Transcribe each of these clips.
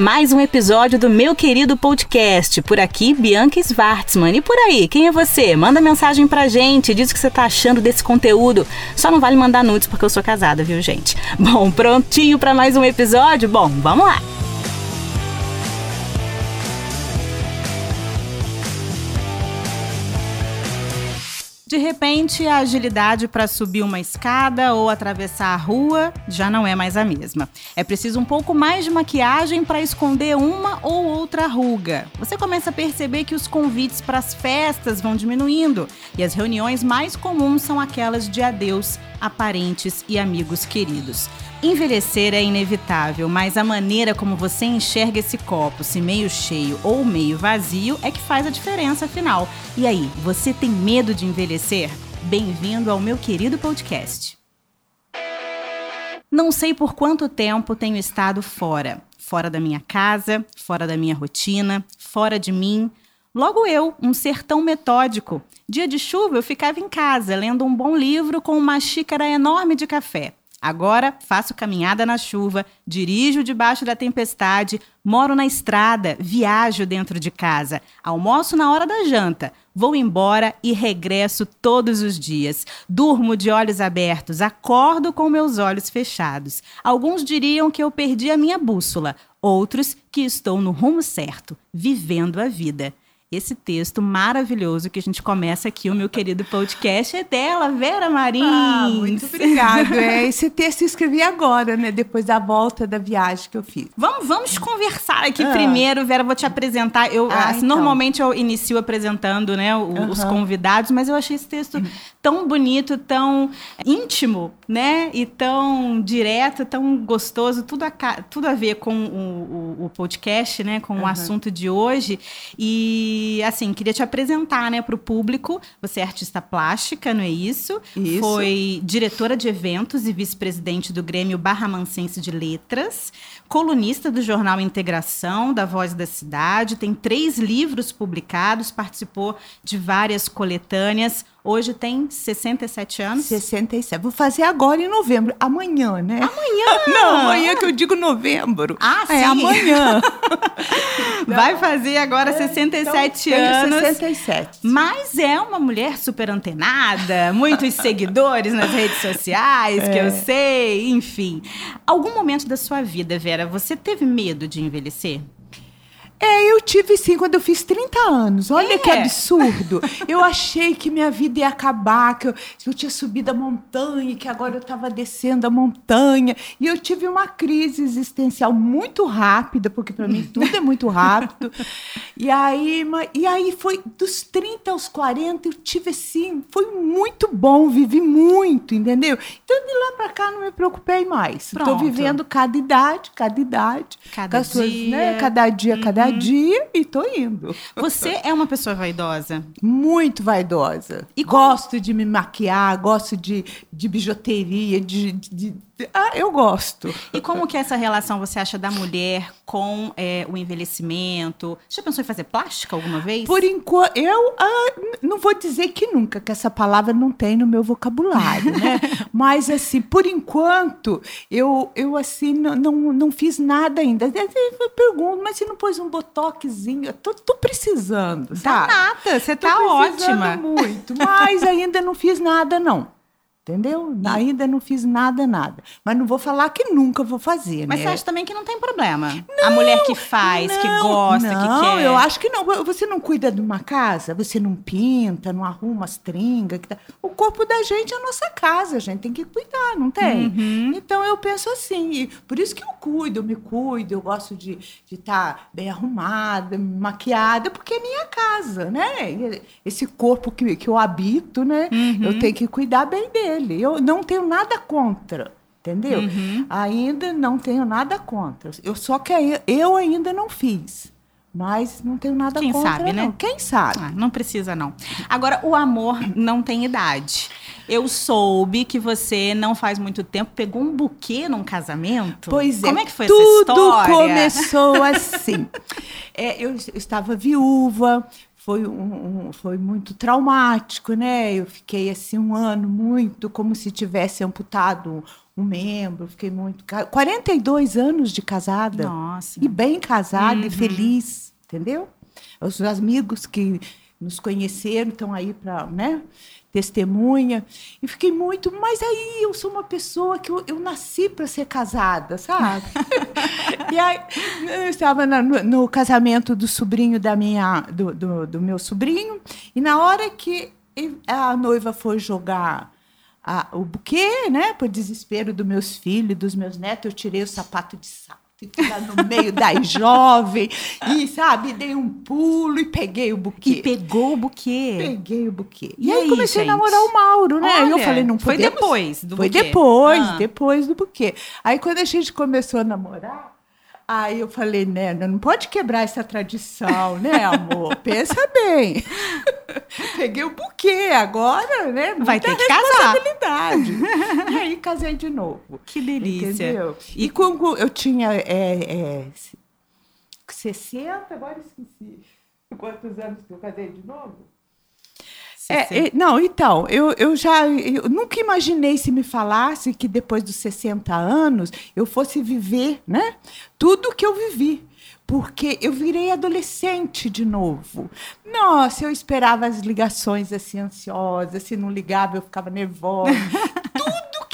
Mais um episódio do meu querido podcast. Por aqui, Bianca Schwartzman. E por aí, quem é você? Manda mensagem pra gente, diz o que você tá achando desse conteúdo. Só não vale mandar nudes porque eu sou casada, viu, gente? Bom, prontinho para mais um episódio? Bom, vamos lá. De repente, a agilidade para subir uma escada ou atravessar a rua já não é mais a mesma. É preciso um pouco mais de maquiagem para esconder uma ou outra ruga. Você começa a perceber que os convites para as festas vão diminuindo e as reuniões mais comuns são aquelas de adeus a parentes e amigos queridos. Envelhecer é inevitável, mas a maneira como você enxerga esse copo, se meio cheio ou meio vazio, é que faz a diferença afinal. E aí, você tem medo de envelhecer? Bem-vindo ao meu querido podcast. Não sei por quanto tempo tenho estado fora. Fora da minha casa, fora da minha rotina, fora de mim. Logo eu, um ser tão metódico. Dia de chuva eu ficava em casa, lendo um bom livro com uma xícara enorme de café. Agora faço caminhada na chuva, dirijo debaixo da tempestade, moro na estrada, viajo dentro de casa, almoço na hora da janta, vou embora e regresso todos os dias. Durmo de olhos abertos, acordo com meus olhos fechados. Alguns diriam que eu perdi a minha bússola, outros que estou no rumo certo, vivendo a vida. Esse texto maravilhoso que a gente começa aqui, o meu querido podcast, é dela, Vera Marins. Ah, muito obrigada. É, esse texto eu escrevi agora, né? Depois da volta da viagem que eu fiz. Vamos, vamos conversar aqui ah. primeiro, Vera. Vou te apresentar. Eu, ah, assim, então. Normalmente eu inicio apresentando né, o, uhum. os convidados, mas eu achei esse texto uhum. Tão bonito, tão íntimo, né? E tão direto, tão gostoso, tudo a, tudo a ver com o, o, o podcast, né? Com uhum. o assunto de hoje. E assim, queria te apresentar, né, para o público. Você é artista plástica, não é isso? Isso. Foi diretora de eventos e vice-presidente do Grêmio Barra Mancense de Letras, colunista do jornal Integração, da Voz da Cidade, tem três livros publicados, participou de várias coletâneas. Hoje tem 67 anos? 67. Vou fazer agora em novembro. Amanhã, né? Amanhã! Não, amanhã que eu digo novembro. Ah, é, sim. É amanhã. Vai fazer agora é, 67 então, anos. 67. Mas é uma mulher super antenada, muitos seguidores nas redes sociais, é. que eu é. sei, enfim. Algum momento da sua vida, Vera, você teve medo de envelhecer? É, eu tive sim quando eu fiz 30 anos. Olha é. que absurdo. Eu achei que minha vida ia acabar, que eu, que eu tinha subido a montanha, que agora eu estava descendo a montanha. E eu tive uma crise existencial muito rápida, porque para mim tudo é muito rápido. E aí, e aí foi dos 30 aos 40, eu tive assim, foi muito bom, vivi muito, entendeu? Então de lá para cá não me preocupei mais. Estou vivendo cada idade, cada idade, cada dia, suas, né, cada dia, cada uhum. dia e tô indo. Você é uma pessoa vaidosa? Muito vaidosa. E gosto de me maquiar, gosto de, de bijuteria, de, de ah, eu gosto. E como que é essa relação você acha da mulher com é, o envelhecimento? Você já pensou em fazer plástica alguma vez? Por enquanto, eu ah, não vou dizer que nunca, que essa palavra não tem no meu vocabulário, né? Mas assim, por enquanto, eu, eu assim não, não, não fiz nada ainda. Eu pergunto, mas você não pôs um botoxinho? Eu tô, tô precisando, tá? Tá nada, você tá ótima. muito, mas ainda não fiz nada não. Entendeu? E... Ainda não fiz nada, nada. Mas não vou falar que nunca vou fazer, Mas né? você acha também que não tem problema? Não, a mulher que faz, não, que gosta, não, que quer. eu acho que não. Você não cuida de uma casa, você não pinta, não arruma as tringas. Tá... O corpo da gente é a nossa casa, a gente tem que cuidar, não tem? Uhum. Então eu penso assim, por isso que eu cuido, eu me cuido, eu gosto de estar tá bem arrumada, maquiada, porque é minha casa, né? Esse corpo que, que eu habito, né? Uhum. Eu tenho que cuidar bem dele dele. Eu não tenho nada contra, entendeu? Uhum. Ainda não tenho nada contra. Eu só que eu ainda não fiz. Mas não tenho nada Quem contra, sabe, não. né? Quem sabe? Ah, não precisa, não. Agora, o amor não tem idade. Eu soube que você não faz muito tempo pegou um buquê num casamento. Pois é. Como é que foi tudo essa história? começou assim. É, eu, estava viúva, foi, um, um, foi muito traumático, né? Eu fiquei assim um ano muito como se tivesse amputado um membro, fiquei muito. 42 anos de casada. Nossa. E bem casada uhum. e feliz, entendeu? Os amigos que nos conheceram estão aí para, né? Testemunha. E fiquei muito. Mas aí eu sou uma pessoa que eu, eu nasci para ser casada, sabe? e aí eu estava no, no, casamento do sobrinho da minha, do, do, do, meu sobrinho, e na hora que a noiva foi jogar. A, o buquê, né, por desespero dos meus filhos, dos meus netos, eu tirei o sapato de sal lá no meio das jovens e, sabe, dei um pulo e peguei o buquê. E pegou o buquê. Peguei o buquê. E, e aí, aí, comecei gente? a namorar o Mauro, né? Olha, eu falei, não podemos... Foi depois do foi buquê. Foi depois, ah. depois do buquê. Aí quando a gente começou a namorar, Aí eu falei, né, não pode quebrar essa tradição, né, amor? Pensa bem. Peguei o buquê agora, né? Vai ter que casar. e aí casei de novo. Que delícia. Entendeu? E, quando eu tinha é, é, 60, agora esqueci quantos anos que eu casei de novo. É, é, não, então, eu, eu já eu nunca imaginei se me falasse que depois dos 60 anos eu fosse viver né, tudo que eu vivi porque eu virei adolescente de novo. Nossa, eu esperava as ligações assim ansiosas, se não ligava eu ficava nervosa.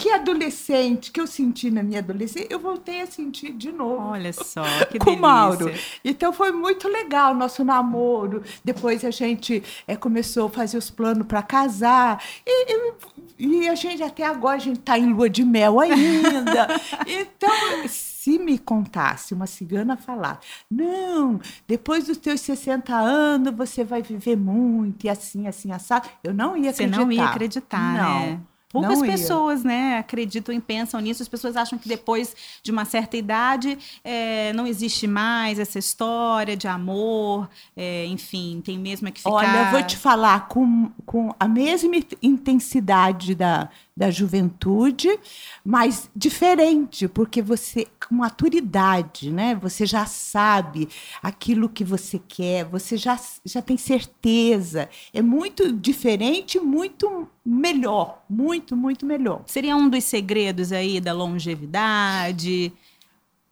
Que adolescente, que eu senti na minha adolescência, eu voltei a sentir de novo. Olha só, que com o Mauro. Então foi muito legal o nosso namoro. Depois a gente é, começou a fazer os planos para casar. E, e, e, a gente até agora a gente está em lua de mel ainda. então se me contasse uma cigana falar, não, depois dos teus 60 anos você vai viver muito e assim, assim, assado, eu não ia acreditar. Você não ia acreditar, não. né? Poucas não pessoas, ia. né, acreditam e pensam nisso. As pessoas acham que depois de uma certa idade é, não existe mais essa história de amor, é, enfim, tem mesmo que ficar. Olha, eu vou te falar com, com a mesma intensidade da, da juventude, mas diferente, porque você com maturidade, né? Você já sabe aquilo que você quer, você já, já tem certeza. É muito diferente, muito melhor, muito, muito melhor. Seria um dos segredos aí da longevidade?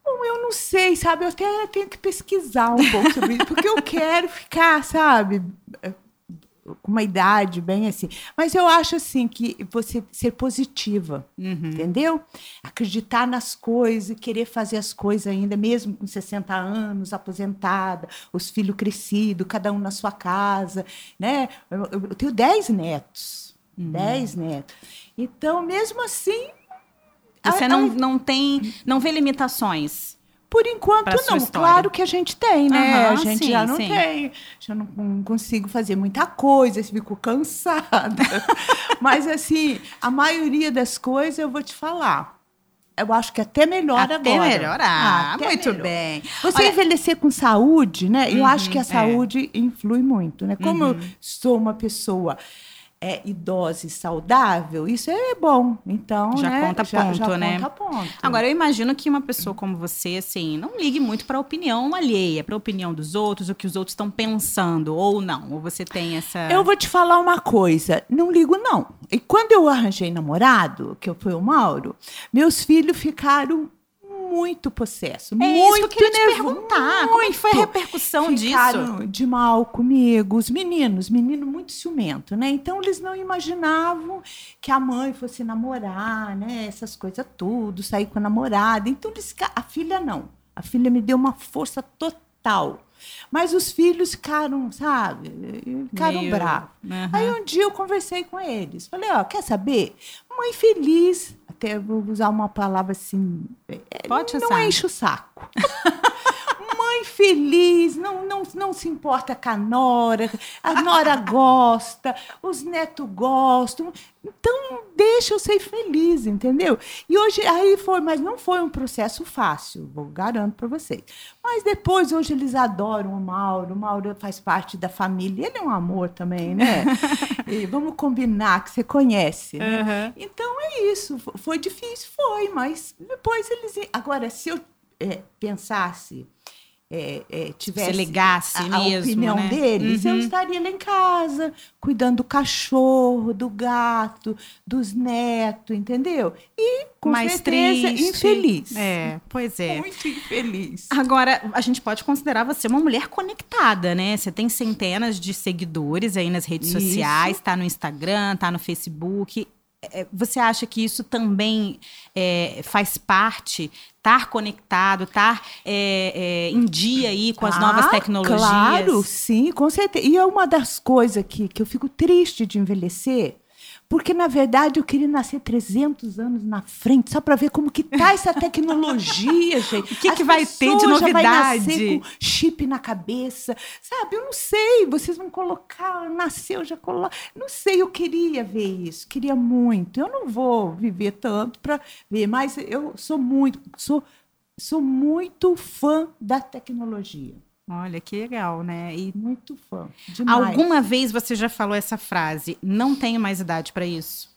Bom, eu não sei, sabe? Eu até tenho que pesquisar um pouco sobre isso, porque eu quero ficar, sabe? Com uma idade bem assim. Mas eu acho assim que você ser positiva, uhum. entendeu? Acreditar nas coisas, querer fazer as coisas ainda, mesmo com 60 anos, aposentada, os filhos crescidos, cada um na sua casa, né? Eu, eu tenho 10 netos, 10 uhum. netos. Então, mesmo assim, você a, não, a... não tem, não vê limitações. Por enquanto, não. Claro que a gente tem, né? Uhum, a gente sim, já não sim. tem. Já não, não, consigo fazer muita coisa, fico cansada. Mas, assim, a maioria das coisas eu vou te falar. Eu acho que até melhor até agora. Melhorar. Ah, até muito melhor. bem. Você Olha... envelhecer com saúde, né? Eu uhum, acho que a uhum, é. saúde é. influi muito, né? Como uhum. eu sou uma pessoa é idosa e saudável, isso é bom. Então, já né, conta já, ponto, já né? Conta ponto. Agora eu imagino que uma pessoa como você, assim, não ligue muito para a opinião alheia, para a opinião dos outros, o que os outros estão pensando ou não. Ou você tem essa Eu vou te falar uma coisa, não ligo não. E quando eu arranjei namorado, que eu fui o Mauro, meus filhos ficaram muito possesso. É muito isso que eu queria te perguntar. Como foi a repercussão Ficaram disso? de mal comigo. Os meninos, menino muito ciumento, né? Então eles não imaginavam que a mãe fosse namorar, né? Essas coisas tudo, sair com a namorada. Então eles, a filha não. A filha me deu uma força total. Mas os filhos ficaram, sabe? Ficaram Meio... bravos. Uhum. Aí um dia eu conversei com eles. Falei, ó, quer saber? Mãe feliz, até vou usar uma palavra assim. É, Pode Não enche o saco. Mãe feliz, não, não, não se importa com a nora, a nora gosta, os netos gostam. Então, deixa eu ser feliz, entendeu? E hoje, aí foi, mas não foi um processo fácil, vou garanto para vocês. Mas depois, hoje, eles adoram o Mauro, o Mauro faz parte da família, ele é um amor também, né? e vamos combinar que você conhece, né? Uhum. Então, é isso. Foi difícil, foi, mas depois eles. Agora, se eu é, pensasse é, é, tivesse Se ligasse a, a mesmo, opinião né? deles, eu Uhum. estaria lá em casa, cuidando do cachorro, do gato, dos netos, entendeu? E com Mais certeza triste. infeliz. É, pois é. Muito infeliz. Agora, a gente pode considerar você uma mulher conectada, né? Você tem centenas de seguidores aí nas redes Isso. sociais, tá no Instagram, tá no Facebook. É, Você acha que isso também é, faz parte, estar conectado, estar é, é, em dia aí com as novas Ah, tecnologias? Claro, sim, com certeza. E é uma das coisas que, que eu fico triste de envelhecer, porque, na verdade, eu queria nascer 300 anos na frente, só para ver como que tá essa tecnologia, gente. O que As que vai ter de já vai nascer novidade? com chip na cabeça, sabe? Eu não sei, vocês vão colocar, nasceu, já coloca. Não sei, eu queria ver isso, queria muito. Eu não vou viver tanto para ver, mas eu sou muito, sou, sou muito fã da tecnologia. Olha, que legal, né? E Muito fã. Demais. alguma vez você já falou essa frase, não tenho mais idade para isso?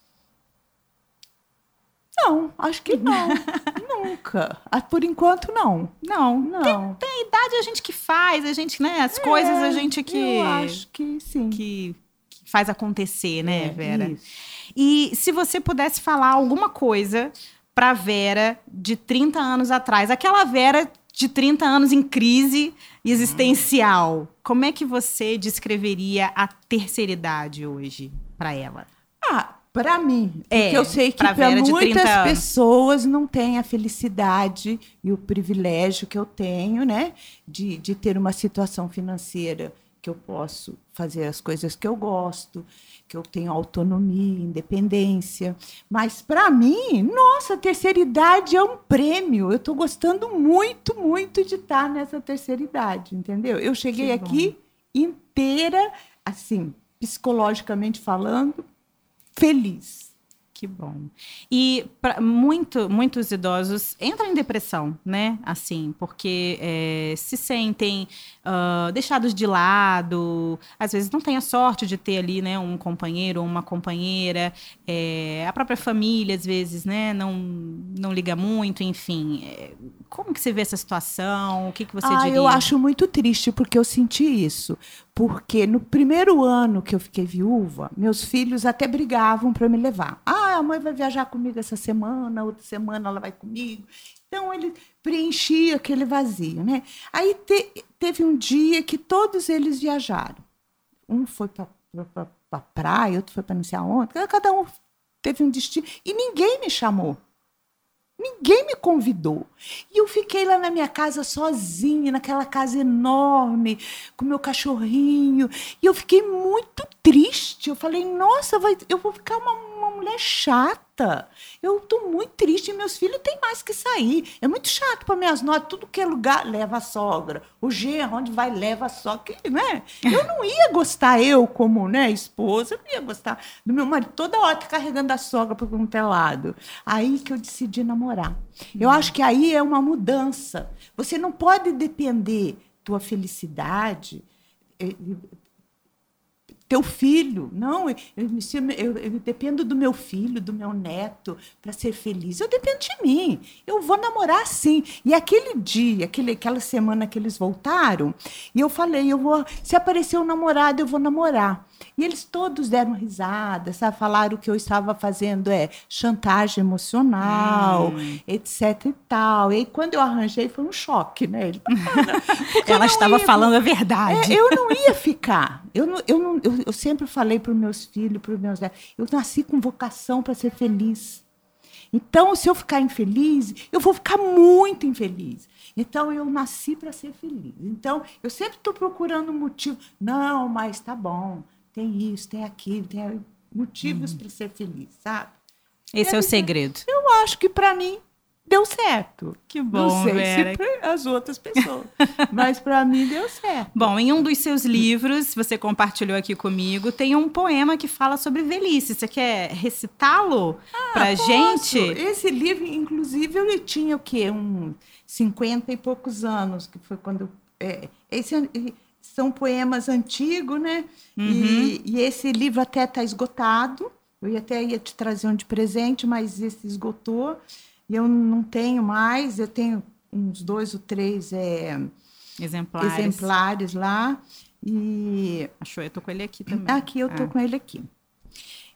Não, acho que não. Nunca. Ah, Por enquanto, não. Não, Não. Tem idade a gente que faz, a gente, né? As coisas a gente que, É, Eu acho que sim. que, que faz acontecer, né, É, Vera? isso. E se você pudesse falar alguma coisa pra Vera de 30 anos atrás, aquela Vera de 30 anos em crise existencial, como é que você descreveria a terceira idade hoje pra ela? Ah, para mim, É, porque eu sei que para Vera de 30 muitas pessoas não tem a felicidade e o privilégio que eu tenho, né, de, de ter uma situação financeira que eu posso fazer as coisas que eu gosto, que eu tenho autonomia, independência. Mas para mim, nossa, a terceira idade é um prêmio. Eu estou gostando muito, muito de estar nessa terceira idade, entendeu? Eu cheguei aqui inteira, assim, psicologicamente falando, feliz. Que bom. E muito, muitos idosos entram em depressão, né? Assim, porque é, se sentem ah, deixados de lado, às vezes não têm a sorte de ter ali, né, um companheiro ou uma companheira, é, a própria família, às vezes, né, não, não liga muito, enfim. É, como que você vê essa situação? O que, que você ah, diria? eu acho muito triste porque eu senti isso. Porque no primeiro ano que eu fiquei viúva, meus filhos até brigavam para me levar. Ah, a mãe vai viajar comigo essa semana, outra semana ela vai comigo. Então ele preenchia aquele vazio, né? Aí te- teve um dia que todos eles viajaram. Um foi para pra, pra praia, outro foi para não sei aonde. Cada um teve um destino e ninguém me chamou. Ninguém me convidou. E eu fiquei lá na minha casa sozinha, naquela casa enorme, com meu cachorrinho. E eu fiquei muito triste. Eu falei, nossa, vai- eu vou ficar uma, uma mulher chata. Eu estou muito triste. Meus filhos têm mais que sair. É muito chato para minhas notas. Tudo que é lugar leva a sogra. O genro, onde vai, leva a sogra. Né? Eu não ia gostar, eu como né, esposa, eu não ia gostar do meu marido. Toda hora tá carregando a sogra para um lado. Aí que eu decidi namorar. Eu acho que aí é uma mudança. Você não pode depender tua felicidade eh, teu filho. Não, eu, eu, eu dependo do meu filho, do meu neto, para ser feliz. Eu dependo de mim. Eu vou namorar sim. E aquele dia, aquele, aquela semana que eles voltaram, e eu falei, eu vou, se aparecer um namorado, eu vou namorar. E eles todos deram risada, sabe? Falaram que eu estava fazendo é chantagem emocional, etc e tal. E aí, quando eu arranjei, foi um choque, né? Ele, eu Ela estava ia- falando a verdade. é, eu não ia ficar. Eu, não, eu, não, eu, eu sempre falei para os meus filhos, para os meus netos, eu nasci com vocação para ser feliz. Então, se eu ficar infeliz, eu vou ficar muito infeliz. Então, eu nasci para ser feliz. Então, eu sempre estou procurando um motivo. Não, mas tá bom. Tem isso, tem aquilo, tem motivos para ser feliz, sabe? Esse é o segredo. Eu acho que para mim deu certo. Que não sei se para as outras pessoas, mas para mim deu certo. Bom, em um dos seus livros, você compartilhou aqui comigo, tem um poema que fala sobre velhice. Você quer recitá-lo Ah, posso. gente? Esse livro, inclusive, ele tinha o quê? Um 50 e poucos anos, que foi quando. É, esse, são poemas antigos, né? Uhum. E, e esse livro até está esgotado. Eu ia até ia te trazer um de presente, mas esse esgotou. E eu não tenho mais. Eu tenho uns dois ou três é, exemplares, exemplares lá. E achou? Eu tô com ele aqui também. Aqui eu tô Ah. com ele aqui.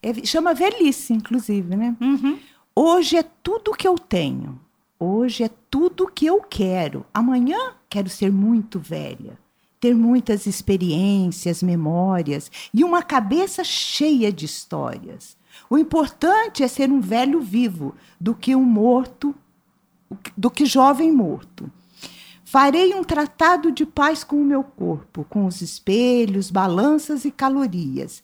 É, chama velhice, inclusive, né? Uhum. Hoje é tudo que eu tenho. Hoje é tudo que eu quero. Amanhã quero ser muito velha, ter muitas experiências, memórias e uma cabeça cheia de histórias. O importante é ser um velho vivo do que um morto, do que jovem morto. Farei um tratado de paz com o meu corpo, com os espelhos, balanças e calorias.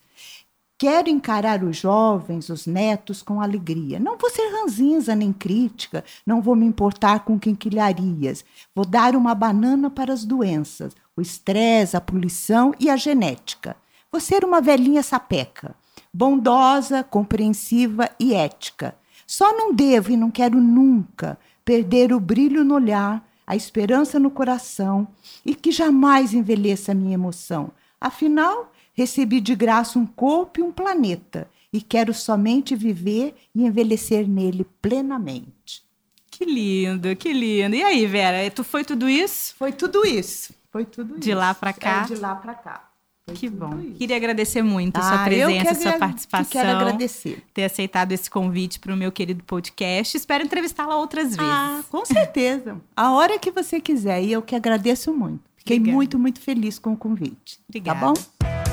Quero encarar os jovens, os netos, com alegria. Não vou ser ranzinza nem crítica, não vou me importar com quinquilharias. Vou dar uma banana para as doenças, o estresse, a poluição e a genética. Vou ser uma velhinha sapeca, bondosa, compreensiva e ética. Só não devo e não quero nunca perder o brilho no olhar, a esperança no coração e que jamais envelheça a minha emoção. Afinal, recebi de graça um corpo e um planeta e quero somente viver e envelhecer nele plenamente. Que lindo, que lindo. E aí, Vera, tu foi tudo isso? Foi tudo isso. Foi tudo De isso. lá pra cá? É, de lá para cá. Foi Que bom. isso. Queria agradecer muito a sua Ah, eu que presença, a sua participação. que Quero agradecer. Ter aceitado esse convite para o meu querido podcast. Espero entrevistá-la outras vezes. Ah, com certeza. A hora que você quiser. E eu que agradeço muito. Fiquei Obrigada. muito, muito feliz com o convite. Obrigada. Tá bom?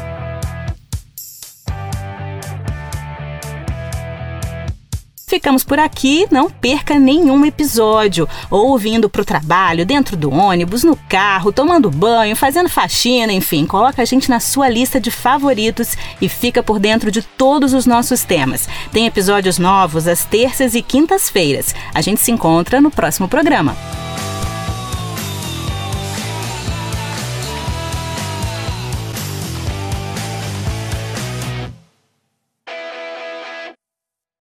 Ficamos por aqui, não perca nenhum episódio. Ouvindo pro trabalho, dentro do ônibus, no carro, tomando banho, fazendo faxina, enfim, coloca a gente na sua lista de favoritos e fica por dentro de todos os nossos temas. Tem episódios novos às terças e quintas-feiras. A gente se encontra no próximo programa.